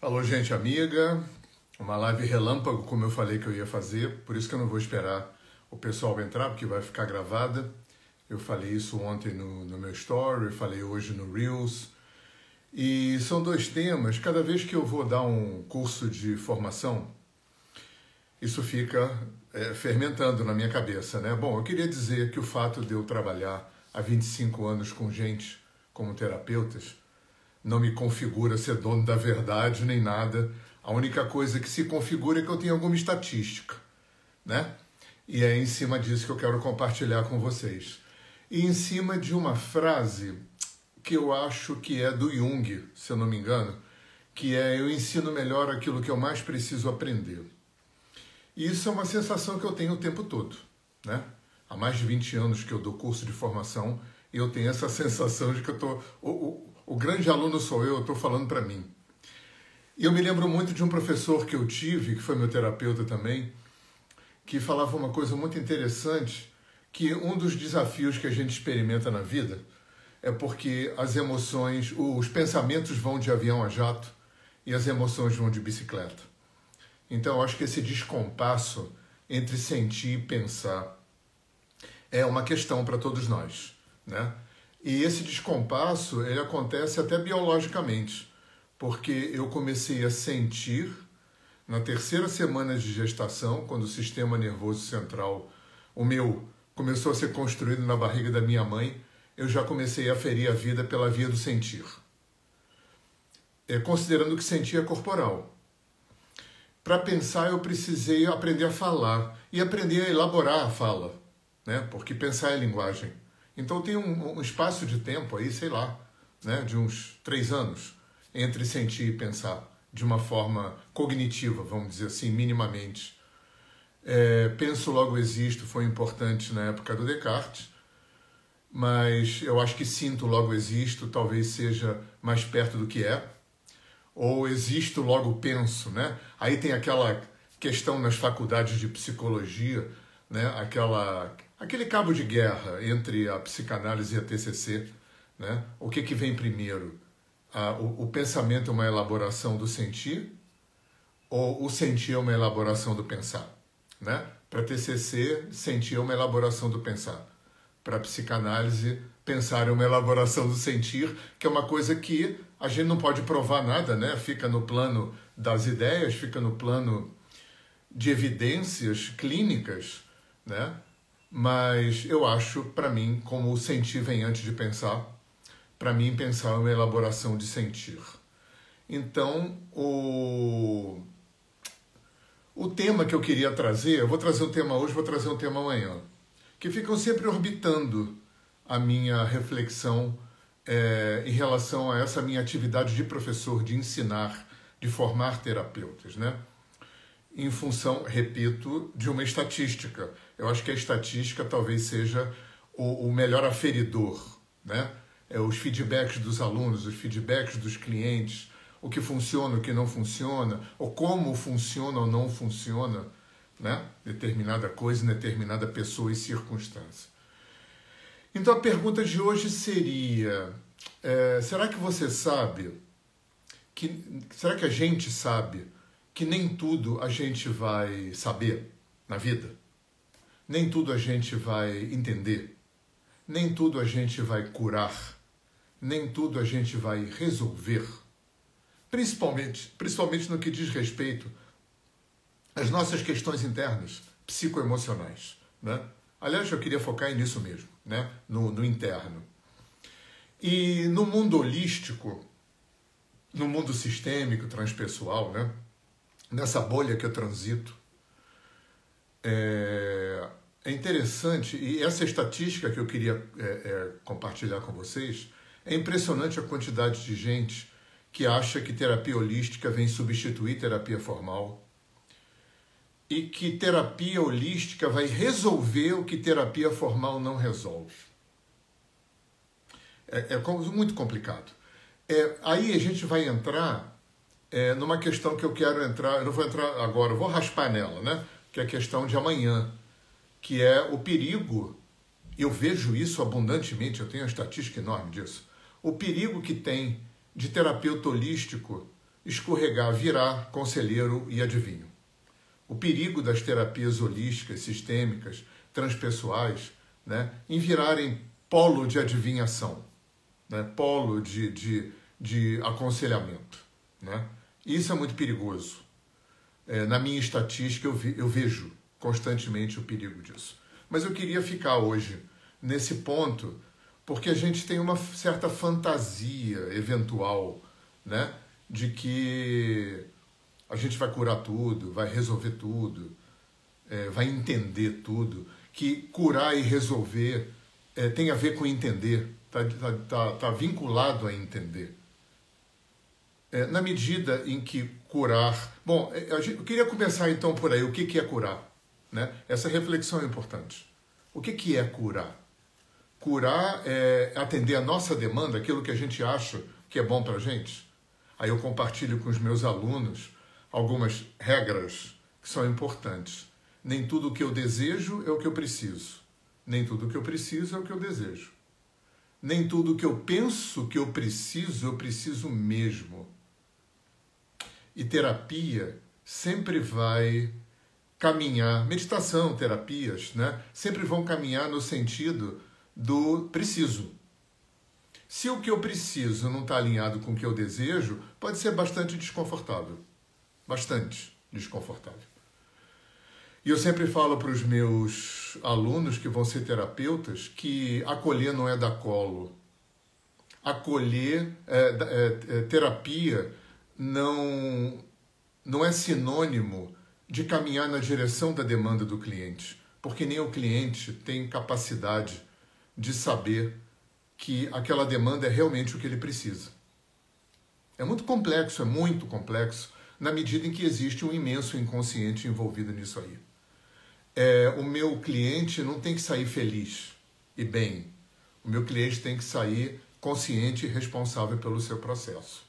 Alô, gente amiga. Uma live relâmpago, como eu falei que eu ia fazer, por isso que eu não vou esperar o pessoal entrar, porque vai ficar gravada. Eu falei isso ontem no, no meu story, falei hoje no Reels. E são dois temas. Cada vez que eu vou dar um curso de formação, isso fica é, fermentando na minha cabeça, né? Bom, eu queria dizer que o fato de eu trabalhar há 25 anos com gente como terapeutas não me configura ser dono da verdade nem nada. A única coisa que se configura é que eu tenho alguma estatística, né? E é em cima disso que eu quero compartilhar com vocês. E em cima de uma frase que eu acho que é do Jung, se eu não me engano, que é eu ensino melhor aquilo que eu mais preciso aprender. E isso é uma sensação que eu tenho o tempo todo, né? Há mais de 20 anos que eu dou curso de formação eu tenho essa sensação de que eu tô o, grande aluno sou eu estou falando para mim. E eu me lembro muito de um professor que eu tive, que foi meu terapeuta também, que falava uma coisa muito interessante, que um dos desafios que a gente experimenta na vida é porque as emoções, os pensamentos vão de avião a jato e as emoções vão de bicicleta. Então, eu acho que esse descompasso entre sentir e pensar é uma questão para todos nós, né? E esse descompasso ele acontece até biologicamente, porque eu comecei a sentir na terceira semana de gestação, quando o sistema nervoso central, o meu, começou a ser construído na barriga da minha mãe, eu já comecei a ferir a vida pela via do sentir. É, considerando que sentir é corporal. Para pensar, eu precisei aprender a falar e aprender a elaborar a fala, né? porque pensar é linguagem. Então tem um, um espaço de tempo aí, sei lá, né, de uns três anos, entre sentir e pensar de uma forma cognitiva, vamos dizer assim, minimamente. É, penso logo existo foi importante na época do Descartes, mas eu acho que sinto logo existo talvez seja mais perto do que é. Ou existo logo penso, né? Aí tem aquela questão nas faculdades de psicologia, né? Aquela aquele cabo de guerra entre a psicanálise e a TCC, né? O que que vem primeiro? Ah, o, o, pensamento é uma elaboração do sentir ou o sentir é uma elaboração do pensar, né? Para TCC, sentir é uma elaboração do pensar. Para psicanálise, pensar é uma elaboração do sentir, que é uma coisa que a gente não pode provar nada, né? Fica no plano das ideias, fica no plano de evidências clínicas, né? Mas eu acho, para mim, como o sentir vem antes de pensar, para mim pensar é uma elaboração de sentir. Então, o o tema que eu queria trazer, eu vou trazer um tema hoje, vou trazer um tema amanhã, que ficam sempre orbitando a minha reflexão é, em relação a essa minha atividade de professor, de ensinar, de formar terapeutas, né? Em função, repito, de uma estatística eu acho que a estatística talvez seja o, o melhor aferidor, né? É, os feedbacks dos alunos, os feedbacks dos clientes, o que funciona, o que não funciona, ou como funciona ou não funciona, né? Determinada coisa, determinada pessoa e circunstância. Então a pergunta de hoje seria: é, será que você sabe que será que a gente sabe que nem tudo a gente vai saber na vida? Nem tudo a gente vai entender, nem tudo a gente vai curar, nem tudo a gente vai resolver. Principalmente, principalmente no que diz respeito às nossas questões internas, psicoemocionais. Né? Aliás, eu queria focar nisso mesmo, né? no, no interno. E no mundo holístico, no mundo sistêmico, transpessoal, né? Nessa bolha que eu transito, é, é interessante, e essa estatística que eu queria é, é, compartilhar com vocês, é impressionante a quantidade de gente que acha que terapia holística vem substituir terapia formal e que terapia holística vai resolver o que terapia formal não resolve. É, é muito complicado. É, aí a gente vai entrar é, numa questão que eu quero entrar, eu não vou entrar agora, eu vou raspar nela, né? Que é a questão de amanhã que é o perigo, eu vejo isso abundantemente, eu tenho uma estatística enorme disso, o perigo que tem de terapeuta holístico escorregar, virar conselheiro e adivinho. O perigo das terapias holísticas, sistêmicas, transpessoais, né, em virarem polo de adivinhação, né, polo de, de, de aconselhamento. Né? Isso é muito perigoso. É, na minha estatística, eu, vi, eu vejo constantemente o perigo disso. Mas eu queria ficar hoje nesse ponto porque a gente tem uma certa fantasia eventual, né, de que a gente vai curar tudo, vai resolver tudo, é, vai entender tudo, que curar e resolver é, tem a ver com entender, está tá, tá, tá vinculado a entender. É, na medida em que curar. Bom, é, eu queria começar então por aí. O que, que é curar? Né? Essa reflexão é importante. O que, que é curar? Curar é atender a nossa demanda, aquilo que a gente acha que é bom para a gente. Aí eu compartilho com os meus alunos algumas regras que são importantes. Nem tudo o que eu desejo é o que eu preciso. Nem tudo o que eu preciso é o que eu desejo. Nem tudo o que eu penso que eu preciso, eu preciso mesmo. E terapia sempre vai caminhar, meditação, terapias, né? Sempre vão caminhar no sentido do preciso. Se o que eu preciso não está alinhado com o que eu desejo, pode ser bastante desconfortável. Bastante desconfortável. E eu sempre falo para os meus alunos que vão ser terapeutas que acolher não é dar colo. Acolher, é, é, é, terapia não, não é sinônimo de caminhar na direção da demanda do cliente, porque nem o cliente tem capacidade de saber que aquela demanda é realmente o que ele precisa. É muito complexo, é muito complexo, na medida em que existe um imenso inconsciente envolvido nisso aí. É, o meu cliente não tem que sair feliz e bem. O meu cliente tem que sair consciente e responsável pelo seu processo.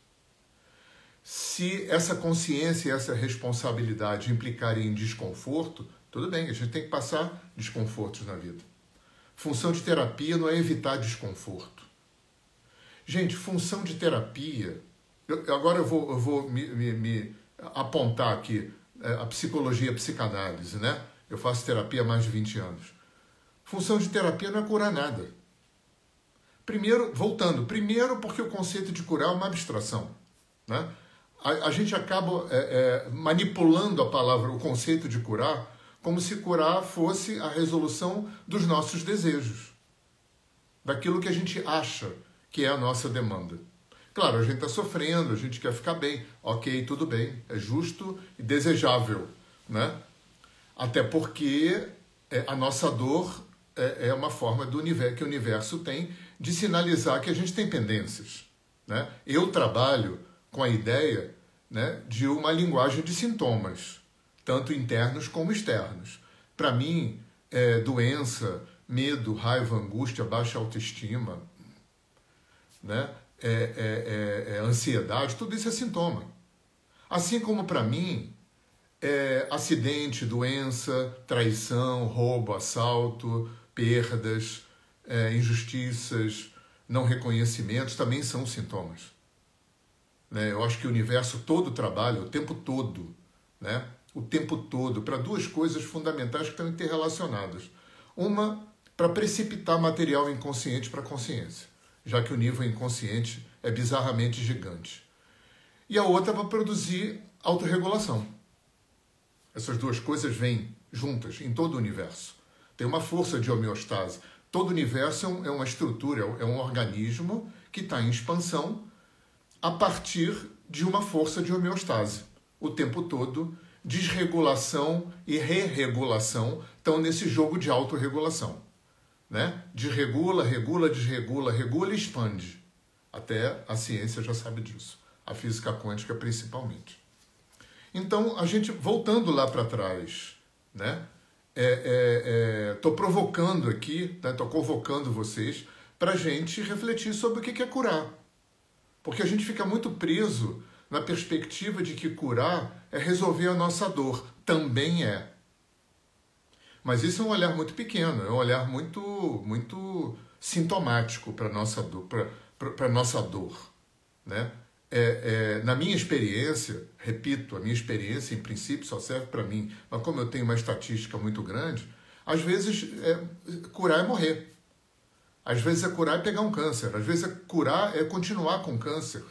Se essa consciência e essa responsabilidade implicarem em desconforto, tudo bem, a gente tem que passar desconfortos na vida. Função de terapia não é evitar desconforto. Gente, função de terapia. Eu, agora eu vou, eu vou me, me, me apontar aqui é, a psicologia, a psicanálise, né? Eu faço terapia há mais de 20 anos. Função de terapia não é curar nada. Primeiro, voltando, primeiro porque o conceito de curar é uma abstração. Né? A, a gente acaba é, é, manipulando a palavra, o conceito de curar, como se curar fosse a resolução dos nossos desejos, daquilo que a gente acha que é a nossa demanda. Claro, a gente está sofrendo, a gente quer ficar bem, ok, tudo bem, é justo e desejável, né? Até porque é, a nossa dor é, é uma forma do universo que o universo tem de sinalizar que a gente tem pendências, né? Eu trabalho com a ideia né, de uma linguagem de sintomas, tanto internos como externos. Para mim, é, doença, medo, raiva, angústia, baixa autoestima, né, é, é, é, é ansiedade, tudo isso é sintoma. Assim como para mim, é, acidente, doença, traição, roubo, assalto, perdas, injustiças, não reconhecimentos também são sintomas. Né? Eu acho que o universo todo trabalha o tempo todo, né? o tempo todo, para duas coisas fundamentais que estão interrelacionadas. Uma, para precipitar material inconsciente para a consciência, já que o nível inconsciente é bizarramente gigante. E a outra, para produzir autorregulação. Essas duas coisas vêm juntas em todo o universo. Tem uma força de homeostase. Todo o universo é, é uma estrutura, é um organismo que está em expansão a partir de uma força de homeostase. O tempo todo, desregulação e re-regulação estão nesse jogo de autorregulação. Né? Desregula, regula, desregula, regula e expande. Até a ciência já sabe disso. A física quântica principalmente. Então, a gente, voltando lá para trás, né? Estou é, é, é, provocando aqui, estou né? convocando vocês para a gente refletir sobre o que é curar. Porque a gente fica muito preso na perspectiva de que curar é resolver a nossa dor. Também é. Mas isso é um olhar muito pequeno, é um olhar muito, muito sintomático para a nossa dor. Pra, pra, pra nossa dor né? é, é, na minha experiência, repito, a minha experiência em princípio só serve para mim, mas como eu tenho uma estatística muito grande, às vezes é, curar é morrer. Às vezes é curar é pegar um câncer, às vezes é curar é continuar com câncer.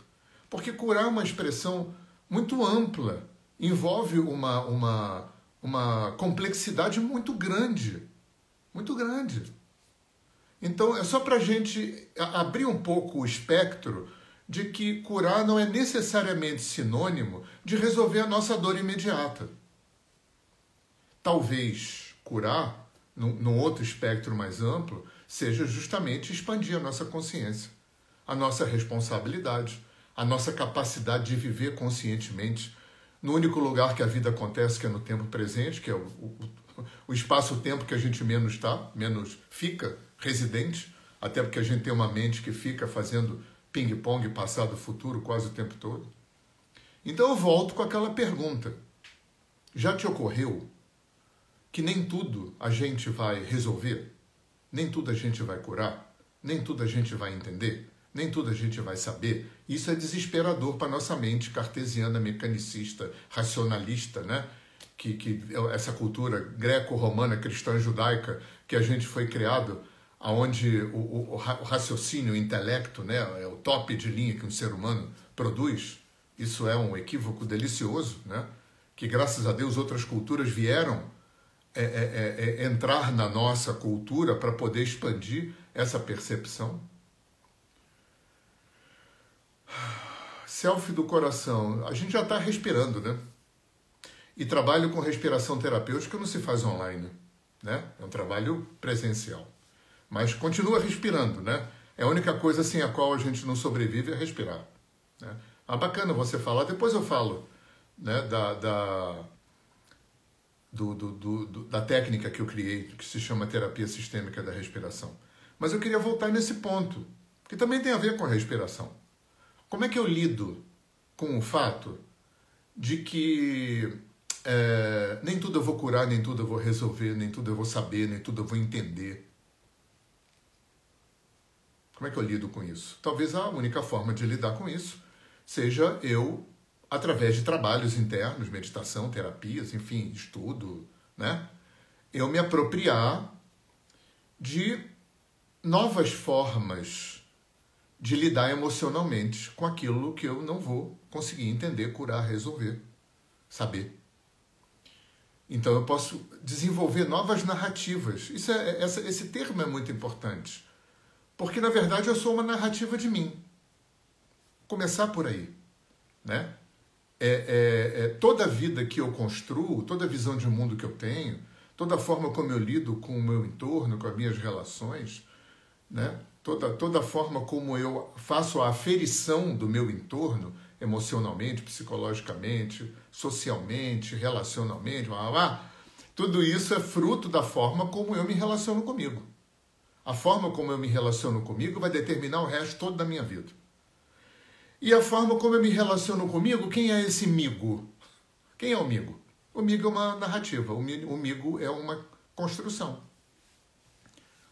Porque curar é uma expressão muito ampla, envolve uma, uma, uma complexidade muito grande. Muito grande. Então, é só para a gente abrir um pouco o espectro de que curar não é necessariamente sinônimo de resolver a nossa dor imediata. Talvez curar, num, num outro espectro mais amplo, seja justamente expandir a nossa consciência, a nossa responsabilidade, a nossa capacidade de viver conscientemente no único lugar que a vida acontece, que é no tempo presente, que é o, o, o espaço-tempo que a gente menos está, menos fica residente, até porque a gente tem uma mente que fica fazendo ping-pong passado-futuro quase o tempo todo. Então eu volto com aquela pergunta: já te ocorreu que nem tudo a gente vai resolver? Nem tudo a gente vai curar? Nem tudo a gente vai entender? Nem tudo a gente vai saber? Isso é desesperador para nossa mente cartesiana, mecanicista, racionalista, né? Que, que essa cultura greco-romana, cristã, judaica, que a gente foi criado aonde o, o, o, raciocínio, o intelecto, né, é o top de linha que um ser humano produz. Isso é um equívoco delicioso, né? Que graças a Deus outras culturas vieram é, é, é, é entrar na nossa cultura para poder expandir essa percepção. Selfie do coração. A gente já está respirando, né? E trabalho com respiração terapêutica não se faz online, né? É um trabalho presencial. Mas continua respirando, né? É a única coisa sem a qual a gente não sobrevive é respirar. Né? Ah, bacana você falar, depois eu falo né, da, da, do, do, do, da técnica que eu criei, que se chama terapia sistêmica da respiração. Mas eu queria voltar nesse ponto, que também tem a ver com a respiração. Como é que eu lido com o fato de que é, nem tudo eu vou curar, nem tudo eu vou resolver, nem tudo eu vou saber, nem tudo eu vou entender? Como é que eu lido com isso? Talvez a única forma de lidar com isso seja eu, através de trabalhos internos, meditação, terapias, enfim, estudo, né? Eu me apropriar de novas formas de lidar emocionalmente com aquilo que eu não vou conseguir entender, curar, resolver, saber. Então eu posso desenvolver novas narrativas. Isso é, essa, esse termo é muito importante. Porque, na verdade, eu sou uma narrativa de mim. Começar por aí. Né? É, é, é, toda a vida que eu construo, toda a visão de mundo que eu tenho, toda a forma como eu lido com o meu entorno, com as minhas relações, né? toda, toda a forma como eu faço a aferição do meu entorno, emocionalmente, psicologicamente, socialmente, relacionalmente, blá, blá, blá, tudo isso é fruto da forma como eu me relaciono comigo. A forma como eu me relaciono comigo vai determinar o resto todo da minha vida. E a forma como eu me relaciono comigo, quem é esse migo? Quem é o migo? O migo é uma narrativa, o migo é uma construção.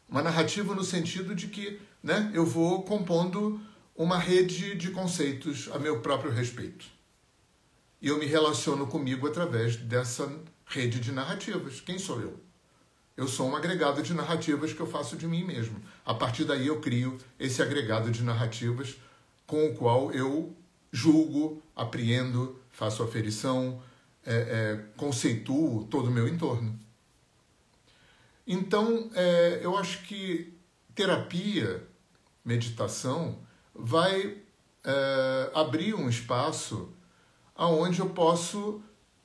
Uma narrativa no sentido de que né, eu vou compondo uma rede de conceitos a meu próprio respeito. E eu me relaciono comigo através dessa rede de narrativas. Quem sou eu? eu sou um agregado de narrativas que eu faço de mim mesmo. A partir daí eu crio esse agregado de narrativas com o qual eu julgo, apreendo, faço aferição, é, é, conceituo todo o meu entorno. Então, é, eu acho que terapia, meditação, vai é, abrir um espaço aonde eu posso,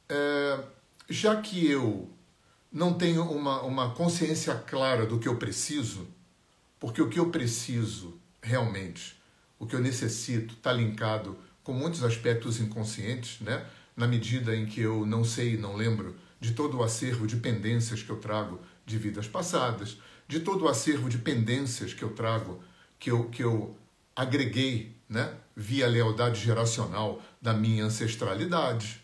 é, já que eu não tenho uma, uma consciência clara do que eu preciso, porque o que eu preciso realmente, o que eu necessito, está linkado com muitos aspectos inconscientes, né? na medida em que eu não sei, não lembro de todo o acervo de pendências que eu trago de vidas passadas, de todo o acervo de pendências que eu trago, que eu, que eu agreguei né? via lealdade geracional da minha ancestralidade.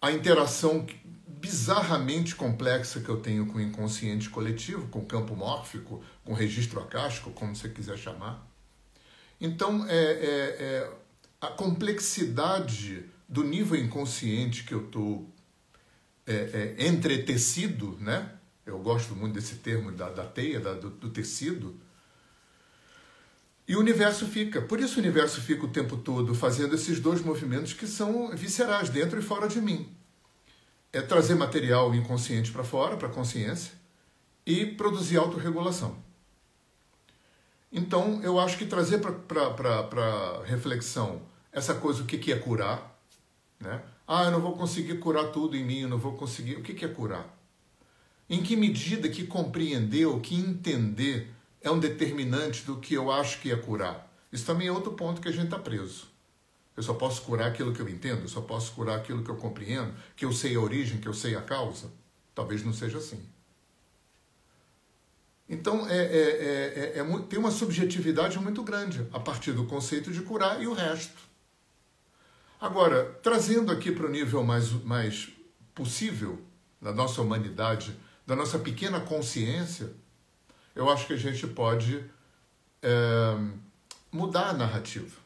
A interação bizarramente complexa que eu tenho com o inconsciente coletivo, com o campo mórfico, com registro acástico, como você quiser chamar. Então, é, é, é a complexidade do nível inconsciente que eu estou é, é, entretecido, né? Eu gosto muito desse termo da, da teia, da, do, do tecido. E o universo fica. Por isso o universo fica o tempo todo fazendo esses dois movimentos que são viscerais, dentro e fora de mim. É trazer material inconsciente para fora, para a consciência, e produzir autorregulação. Então, eu acho que trazer para reflexão essa coisa, o que, que é curar, né? Ah, eu não vou conseguir curar tudo em mim, eu não vou conseguir. O que, que é curar? Em que medida que compreender ou que entender é um determinante do que eu acho que é curar? Isso também é outro ponto que a gente está preso. Eu só posso curar aquilo que eu entendo, eu só posso curar aquilo que eu compreendo, que eu sei a origem, que eu sei a causa. Talvez não seja assim. Então, é, é, é, é, tem uma subjetividade muito grande a partir do conceito de curar e o resto. Agora, trazendo aqui para o nível mais, mais possível da nossa humanidade, da nossa pequena consciência, eu acho que a gente pode é, mudar a narrativa,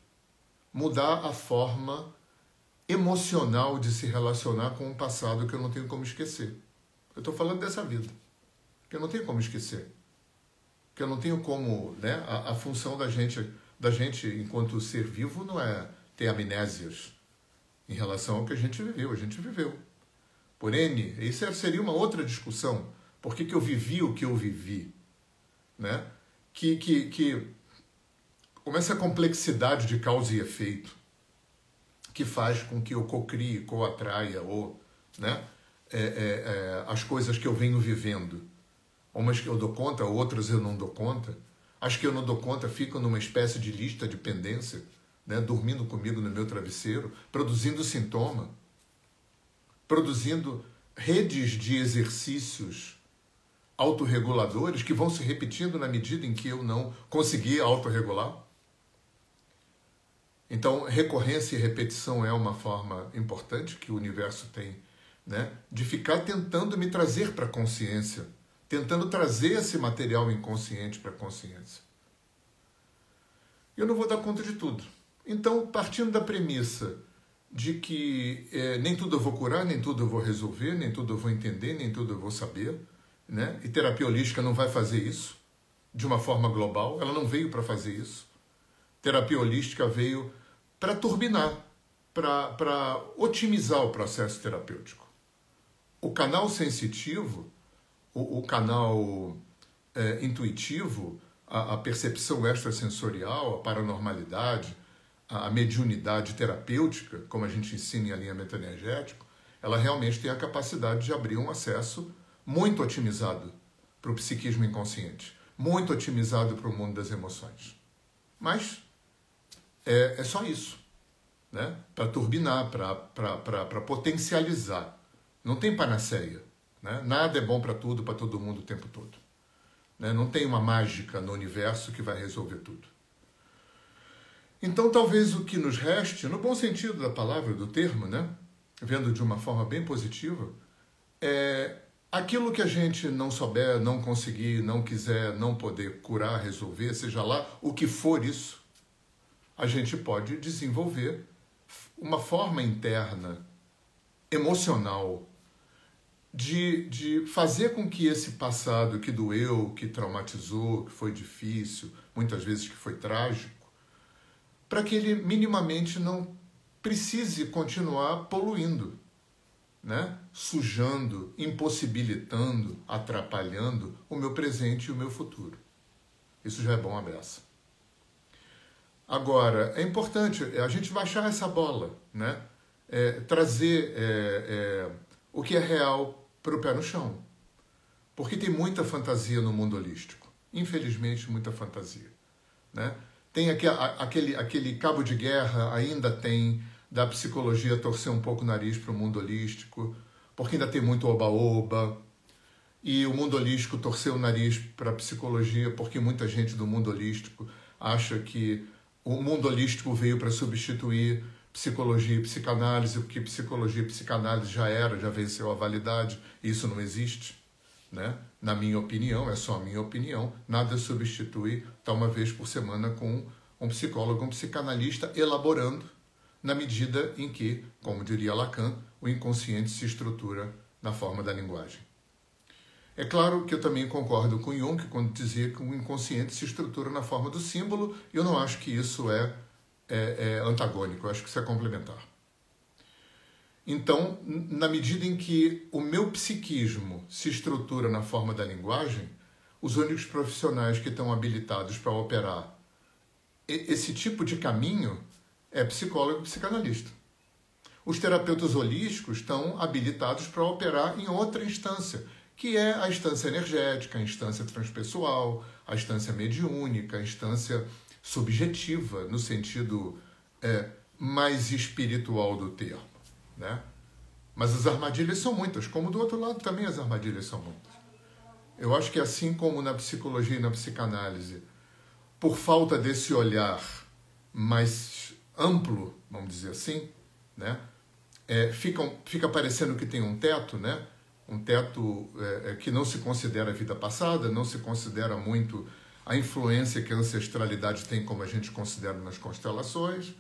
mudar a forma emocional de se relacionar com o passado que eu não tenho como esquecer. Eu estou falando dessa vida, que eu não tenho como esquecer, que eu não tenho como, né? A, a função da gente, da gente enquanto ser vivo não é ter amnésias em relação ao que a gente viveu. A gente viveu. Por N, isso seria uma outra discussão. Por que, que eu vivi o que eu vivi? Né? Que, que, que como essa complexidade de causa e efeito que faz com que eu cocrie, co-atraia ou né, é, é, é, as coisas que eu venho vivendo. Umas que eu dou conta, outras eu não dou conta. As que eu não dou conta ficam numa espécie de lista de pendência né, dormindo comigo no meu travesseiro, produzindo sintoma, produzindo redes de exercícios autorreguladores que vão se repetindo na medida em que eu não conseguir autorregular. Então, recorrência e repetição é uma forma importante que o universo tem né, de ficar tentando me trazer para a consciência, tentando trazer esse material inconsciente para a consciência. Eu não vou dar conta de tudo. Então, partindo da premissa de que é, nem tudo eu vou curar, nem tudo eu vou resolver, nem tudo eu vou entender, nem tudo eu vou saber, né? e terapia holística não vai fazer isso de uma forma global, ela não veio para fazer isso. Terapia holística veio para turbinar, para otimizar o processo terapêutico. O canal sensitivo, o, o canal é, intuitivo, a, a percepção extrasensorial, a paranormalidade, a mediunidade terapêutica, como a gente ensina em alinhamento energético, ela realmente tem a capacidade de abrir um acesso muito otimizado para o psiquismo inconsciente, muito otimizado para o mundo das emoções. Mas é, é só isso, né? para turbinar, para potencializar. Não tem panaceia. Né? Nada é bom para tudo, para todo mundo o tempo todo. Né? Não tem uma mágica no universo que vai resolver tudo. Então, talvez o que nos reste, no bom sentido da palavra, do termo, né? vendo de uma forma bem positiva, é aquilo que a gente não souber, não conseguir, não quiser, não poder curar, resolver, seja lá o que for isso, a gente pode desenvolver uma forma interna, emocional, de, de fazer com que esse passado que doeu, que traumatizou, que foi difícil, muitas vezes que foi trágico, para que ele minimamente não precise continuar poluindo, né? sujando, impossibilitando, atrapalhando o meu presente e o meu futuro. Isso já é bom abraço. Agora, é importante a gente baixar essa bola, né? É, trazer é, é, o que é real para o pé no chão. Porque tem muita fantasia no mundo holístico. Infelizmente, muita fantasia. Né? Tem aquele, aquele cabo de guerra, ainda tem, da psicologia torcer um pouco o nariz para o mundo holístico, porque ainda tem muito oba-oba. E o mundo holístico torceu o nariz para a psicologia, porque muita gente do mundo holístico acha que o mundo holístico veio para substituir psicologia e psicanálise, porque psicologia e psicanálise já era, já venceu a validade, isso não existe. Né? Na minha opinião, é só a minha opinião, nada substitui estar uma vez por semana com um psicólogo, um psicanalista elaborando na medida em que, como diria Lacan, o inconsciente se estrutura na forma da linguagem. É claro que eu também concordo com Jung quando dizia que o inconsciente se estrutura na forma do símbolo, eu não acho que isso é, é, é antagônico, eu acho que isso é complementar. Então, na medida em que o meu psiquismo se estrutura na forma da linguagem, os únicos profissionais que estão habilitados para operar esse tipo de caminho é psicólogo e psicanalista. Os terapeutas holísticos estão habilitados para operar em outra instância, que é a instância energética, a instância transpessoal, a instância mediúnica, a instância subjetiva, no sentido é, mais espiritual do termo. Né? Mas as armadilhas são muitas, como do outro lado também as armadilhas são muitas. Eu acho que assim como na psicologia e na psicanálise, por falta desse olhar mais amplo, vamos dizer assim, né? É, fica, fica parecendo que tem um teto, né? um teto é, é, que não se considera vida passada, não se considera muito a influência que a ancestralidade tem, como a gente considera nas constelações,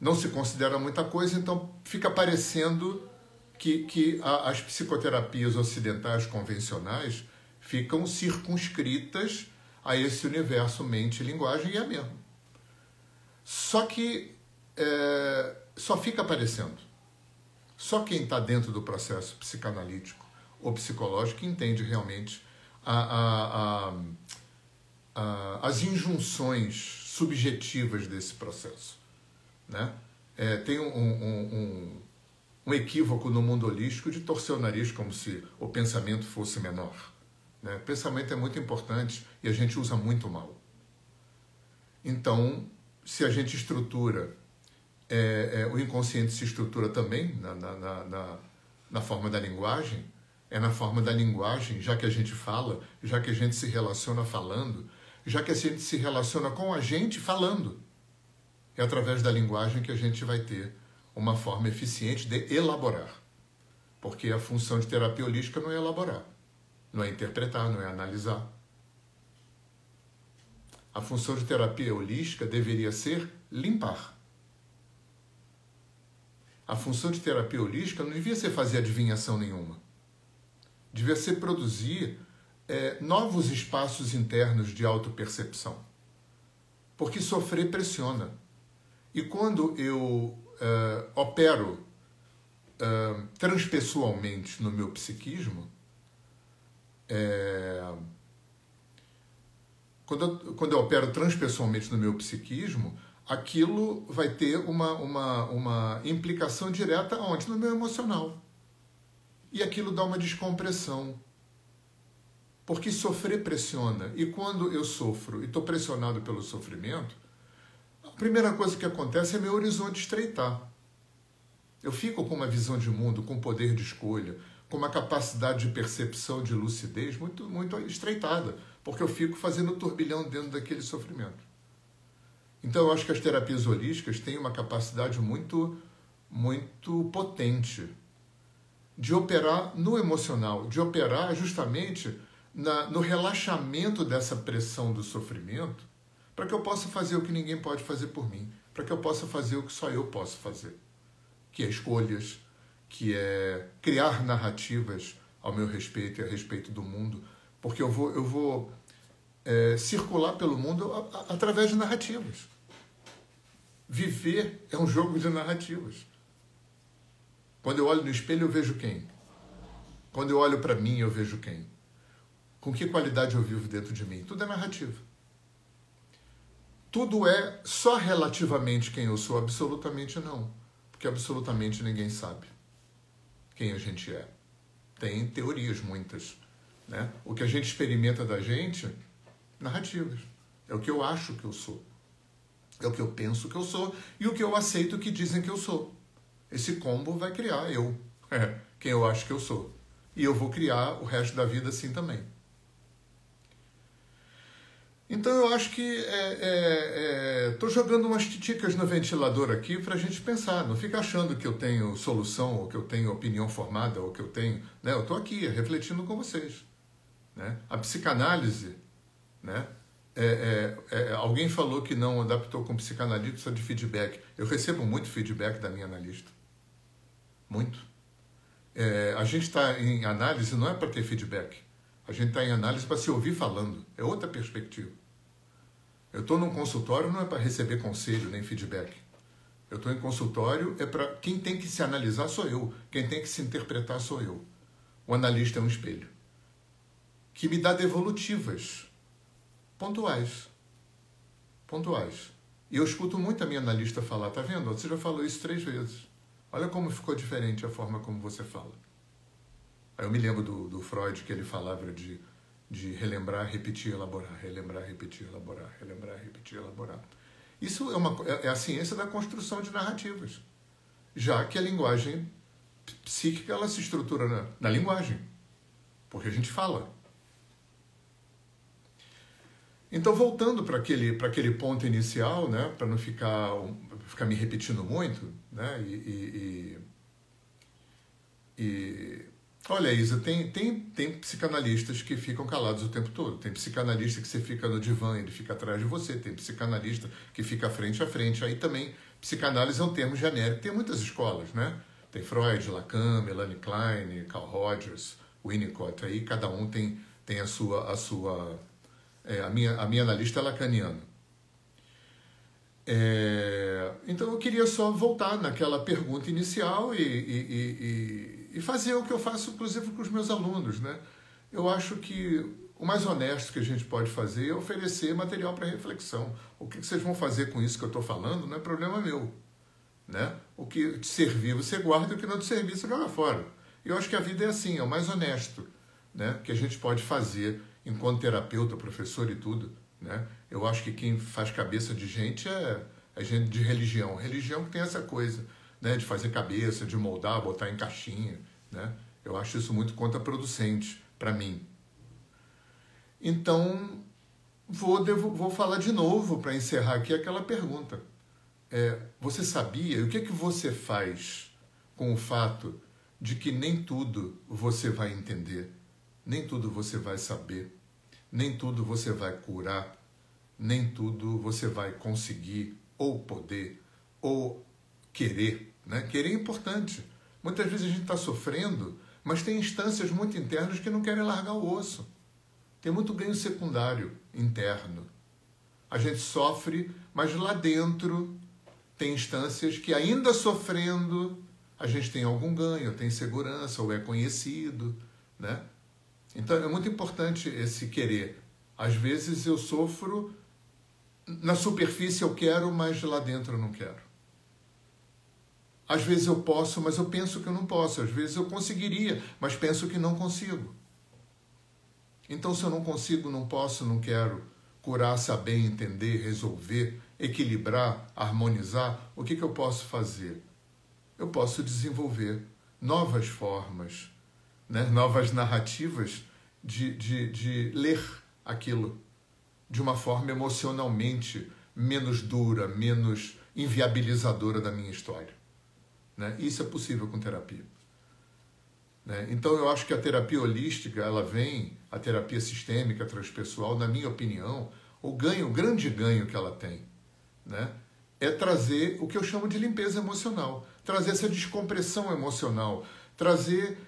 não se considera muita coisa, então fica parecendo que, que a, as psicoterapias ocidentais convencionais ficam circunscritas a esse universo mente e linguagem, e é mesmo. Só que é, só fica aparecendo. Só quem está dentro do processo psicanalítico ou psicológico entende realmente a, a, as injunções subjetivas desse processo. Né? É, tem um, um, um, um, equívoco no mundo holístico de torcer o nariz como se o pensamento fosse menor. Né? Pensamento é muito importante e a gente usa muito mal. Então, se a gente estrutura é, é, o inconsciente se estrutura também na, na, na, na, forma da linguagem, é na forma da linguagem, já que a gente fala, já que a gente se relaciona falando, já que a gente se relaciona com a gente falando. É através da linguagem que a gente vai ter uma forma eficiente de elaborar. Porque a função de terapia holística não é elaborar, não é interpretar, não é analisar. A função de terapia holística deveria ser limpar a função de terapia holística não devia ser fazer adivinhação nenhuma. Devia ser produzir é, novos espaços internos de autopercepção. Porque sofrer pressiona. E quando eu é, opero é, transpessoalmente no meu psiquismo, é, quando, eu, quando eu opero transpessoalmente no meu psiquismo, aquilo vai ter uma, uma, uma implicação direta onde? No meu emocional. E aquilo dá uma descompressão. Porque sofrer pressiona. E quando eu sofro e estou pressionado pelo sofrimento, a primeira coisa que acontece é meu horizonte estreitar. Eu fico com uma visão de mundo, com poder de escolha, com uma capacidade de percepção, de lucidez muito, muito estreitada, porque eu fico fazendo turbilhão dentro daquele sofrimento. Então eu acho que as terapias holísticas têm uma capacidade muito, muito potente de operar no emocional, de operar justamente na, no relaxamento dessa pressão do sofrimento, para que eu possa fazer o que ninguém pode fazer por mim, para que eu possa fazer o que só eu posso fazer, que é escolhas, que é criar narrativas ao meu respeito e a respeito do mundo, porque eu vou, eu vou é, circular pelo mundo a, a, através de narrativas. Viver é um jogo de narrativas. Quando eu olho no espelho, eu vejo quem? Quando eu olho para mim, eu vejo quem? Com que qualidade eu vivo dentro de mim? Tudo é narrativa. Tudo é só relativamente quem eu sou, absolutamente não. Porque absolutamente ninguém sabe quem a gente é. Tem teorias muitas. Né? O que a gente experimenta da gente narrativas. É o que eu acho que eu sou. É o que eu penso que eu sou e o que eu aceito que dizem que eu sou. Esse combo vai criar eu, quem eu acho que eu sou. E eu vou criar o resto da vida assim também. Então eu acho que estou é, é, é jogando umas titicas no ventilador aqui para a gente pensar. Não fica achando que eu tenho solução, ou que eu tenho opinião formada, ou que eu tenho. Né? Eu estou aqui refletindo com vocês. Né? A psicanálise né? É, é, é, alguém falou que não adaptou com psicanalista de feedback. Eu recebo muito feedback da minha analista. Muito. É, a gente está em análise não é para ter feedback. A gente está em análise para se ouvir falando. É outra perspectiva. Eu estou num consultório não é para receber conselho nem feedback. Eu estou em consultório é para quem tem que se analisar sou eu, quem tem que se interpretar sou eu. O analista é um espelho que me dá devolutivas pontuais. Pontuais. E eu escuto muito a minha analista falar, tá vendo? Você já falou isso três vezes. Olha como ficou diferente a forma como você fala. Eu me lembro do, do Freud que ele falava de, de relembrar, repetir, elaborar, relembrar, repetir, elaborar, relembrar, repetir, elaborar. Isso é, uma, é, é a ciência da construção de narrativas, já que a linguagem psíquica ela se estrutura na, na linguagem, porque a gente fala. Então, voltando para aquele, aquele ponto inicial, né, para não ficar, ficar me repetindo muito, né, e, e, e, olha, Isa, tem, tem, tem psicanalistas que ficam calados o tempo todo. Tem psicanalista que você fica no divã, ele fica atrás de você. Tem psicanalista que fica frente a frente. Aí também, psicanálise é um termo genérico. Tem muitas escolas, né? Tem Freud, Lacan, Melanie Klein, Carl Rogers, Winnicott. Aí cada um tem, tem a sua... A sua é, a, minha, a minha analista é lacaniana. É, então eu queria só voltar naquela pergunta inicial e, e, e, e, fazer o que eu faço, inclusive, com os meus alunos. Né? Eu acho que o mais honesto que a gente pode fazer é oferecer material para reflexão. O que vocês vão fazer com isso que eu estou falando não é problema meu. Né? O que te servir você guarda, o que não te servir você joga fora. E eu acho que a vida é assim, é o mais honesto né? que a gente pode fazer enquanto terapeuta, professor e tudo, né? Eu acho que quem faz cabeça de gente é, é gente de religião. Religião que tem essa coisa, né? De fazer cabeça, de moldar, botar em caixinha, né? Eu acho isso muito contraproducente para mim. Então, vou, devo, vou falar de novo para encerrar aqui aquela pergunta. É, você sabia? O que, é que você faz com o fato de que nem tudo você vai entender, nem tudo você vai saber, nem tudo você vai curar, nem tudo você vai conseguir ou poder ou querer. Né? Querer é importante. Muitas vezes a gente está sofrendo, mas tem instâncias muito internas que não querem largar o osso. Tem muito ganho secundário interno. A gente sofre, mas lá dentro tem instâncias que, ainda sofrendo, a gente tem algum ganho, tem segurança ou é conhecido, né? Então é muito importante esse querer. Às vezes eu sofro, na superfície eu quero, mas lá dentro eu não quero. Às vezes eu posso, mas eu penso que eu não posso. Às vezes eu conseguiria, mas penso que não consigo. Então, se eu não consigo, não posso, não quero curar, saber, entender, resolver, equilibrar, harmonizar, o que, que eu posso fazer? Eu posso desenvolver novas formas, né? novas narrativas de, de, de ler aquilo de uma forma emocionalmente menos dura, menos inviabilizadora da minha história. Né? Isso é possível com terapia. Né? Então eu acho que a terapia holística, ela vem, a terapia sistêmica transpessoal, na minha opinião, o ganho, o grande ganho que ela tem, né? é trazer o que eu chamo de limpeza emocional, trazer essa descompressão emocional, trazer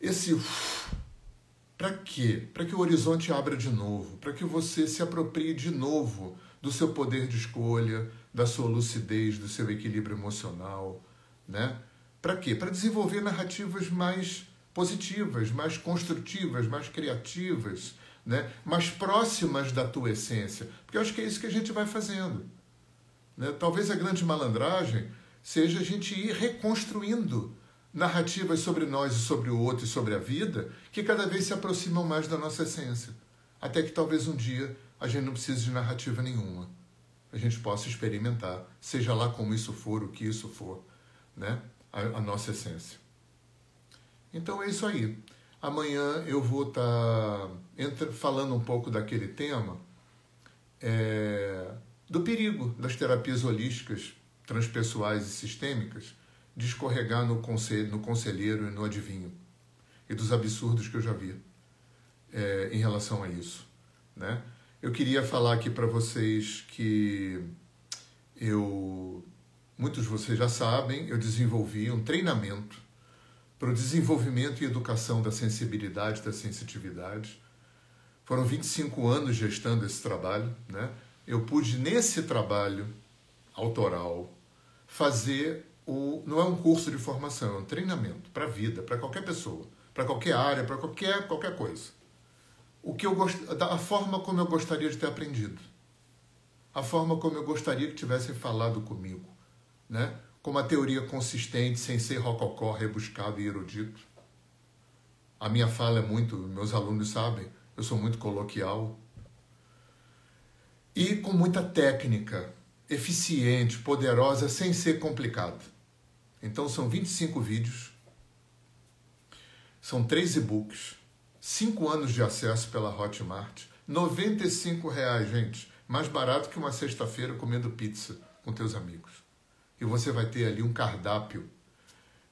esse para quê? Para que o horizonte abra de novo, para que você se aproprie de novo do seu poder de escolha, da sua lucidez, do seu equilíbrio emocional, né? Para quê? Para desenvolver narrativas mais positivas, mais construtivas, mais criativas, né? mais próximas da tua essência. Porque eu acho que é isso que a gente vai fazendo. Né? Talvez a grande malandragem seja a gente ir reconstruindo narrativas sobre nós e sobre o outro e sobre a vida que cada vez se aproximam mais da nossa essência. Até que talvez um dia a gente não precise de narrativa nenhuma. A gente possa experimentar, seja lá como isso for, o que isso for, né? a, a nossa essência. Então é isso aí. Amanhã eu vou estar tá falando um pouco daquele tema é, do perigo das terapias holísticas transpessoais e sistêmicas de escorregar no, conselho, no conselheiro e no adivinho, e dos absurdos que eu já vi é, em relação a isso. Né? eu queria falar aqui para vocês que eu, muitos de vocês já sabem, eu desenvolvi um treinamento para o desenvolvimento e educação da sensibilidade, da sensitividade. Foram 25 anos gestando esse trabalho, né? Eu pude nesse trabalho autoral fazer o não é um curso de formação, é um treinamento para a vida, para qualquer pessoa, para qualquer área, para qualquer qualquer coisa. O que eu gost... a forma como eu gostaria de ter aprendido. A forma como eu gostaria que tivessem falado comigo, né? Com uma teoria consistente, sem ser rococó, rebuscado e erudito. A minha fala é muito, meus alunos sabem, eu sou muito coloquial. E com muita técnica, eficiente, poderosa, sem ser complicado. Então são 25 vídeos, são três e-books, cinco anos de acesso pela Hotmart, 95 reais, gente, mais barato que uma sexta-feira comendo pizza com teus amigos. E você vai ter ali um cardápio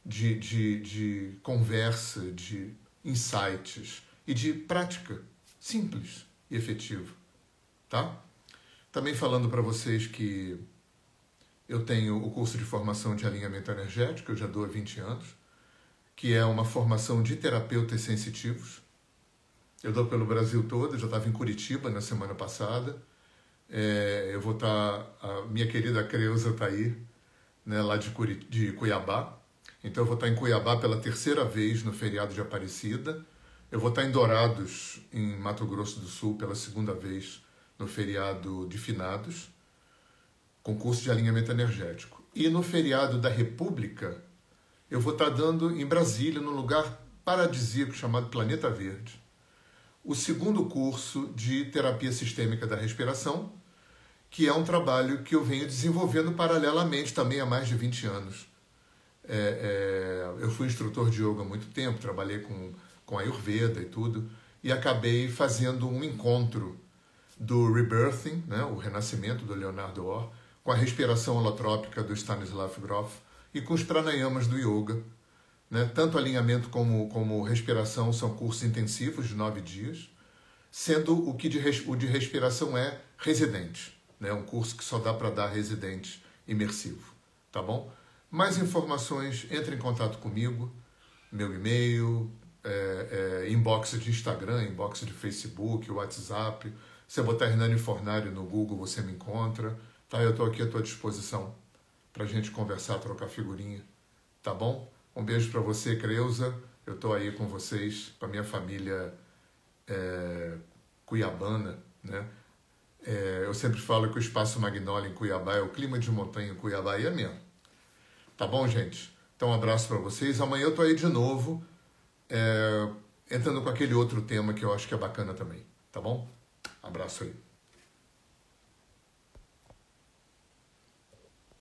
de, de, de conversa, de insights e de prática simples e efetiva, tá? Também falando para vocês que eu tenho o curso de formação de alinhamento energético, eu já dou há 20 anos, que é uma formação de terapeutas sensitivos. Eu dou pelo Brasil todo, já estava em Curitiba na semana passada. É, eu vou estar, tá, a minha querida Creuza está aí, né, lá de, Curi, de Cuiabá. Então eu vou estar em Cuiabá pela terceira vez no feriado de Aparecida. Eu vou estar em Dourados, em Mato Grosso do Sul, pela segunda vez no feriado de Finados concurso de alinhamento energético. E no feriado da República, eu vou estar dando em Brasília, num lugar paradisíaco chamado Planeta Verde, o segundo curso de terapia sistêmica da respiração, que é um trabalho que eu venho desenvolvendo paralelamente também há mais de 20 anos. É, é, eu fui instrutor de yoga há muito tempo, trabalhei com, com Ayurveda e tudo, e acabei fazendo um encontro do Rebirthing, né, o renascimento do Leonardo Orr, com a respiração holotrópica do Stanislav Grof e com os pranayamas do yoga. Né? Tanto alinhamento como, como respiração são cursos intensivos de nove dias, sendo o que de, o de respiração é residente, né? um curso que só dá para dar residente imersivo. Tá bom? Mais informações, entre em contato comigo, meu e-mail, é, é, inbox de Instagram, inbox de Facebook, WhatsApp. Se botar Hernani Fornari no Google, você me encontra. Tá? Eu estou aqui à tua disposição para a gente conversar, trocar figurinha. Tá bom? Um beijo para você, Creuza. Eu estou aí com vocês, para minha família é, cuiabana, né? É, eu sempre falo que o Espaço Magnólia em Cuiabá é o clima de montanha em Cuiabá e é mesmo. Tá bom, gente? Então, um abraço para vocês. Amanhã eu tô aí de novo, é, entrando com aquele outro tema que eu acho que é bacana também. Tá bom? Abraço aí.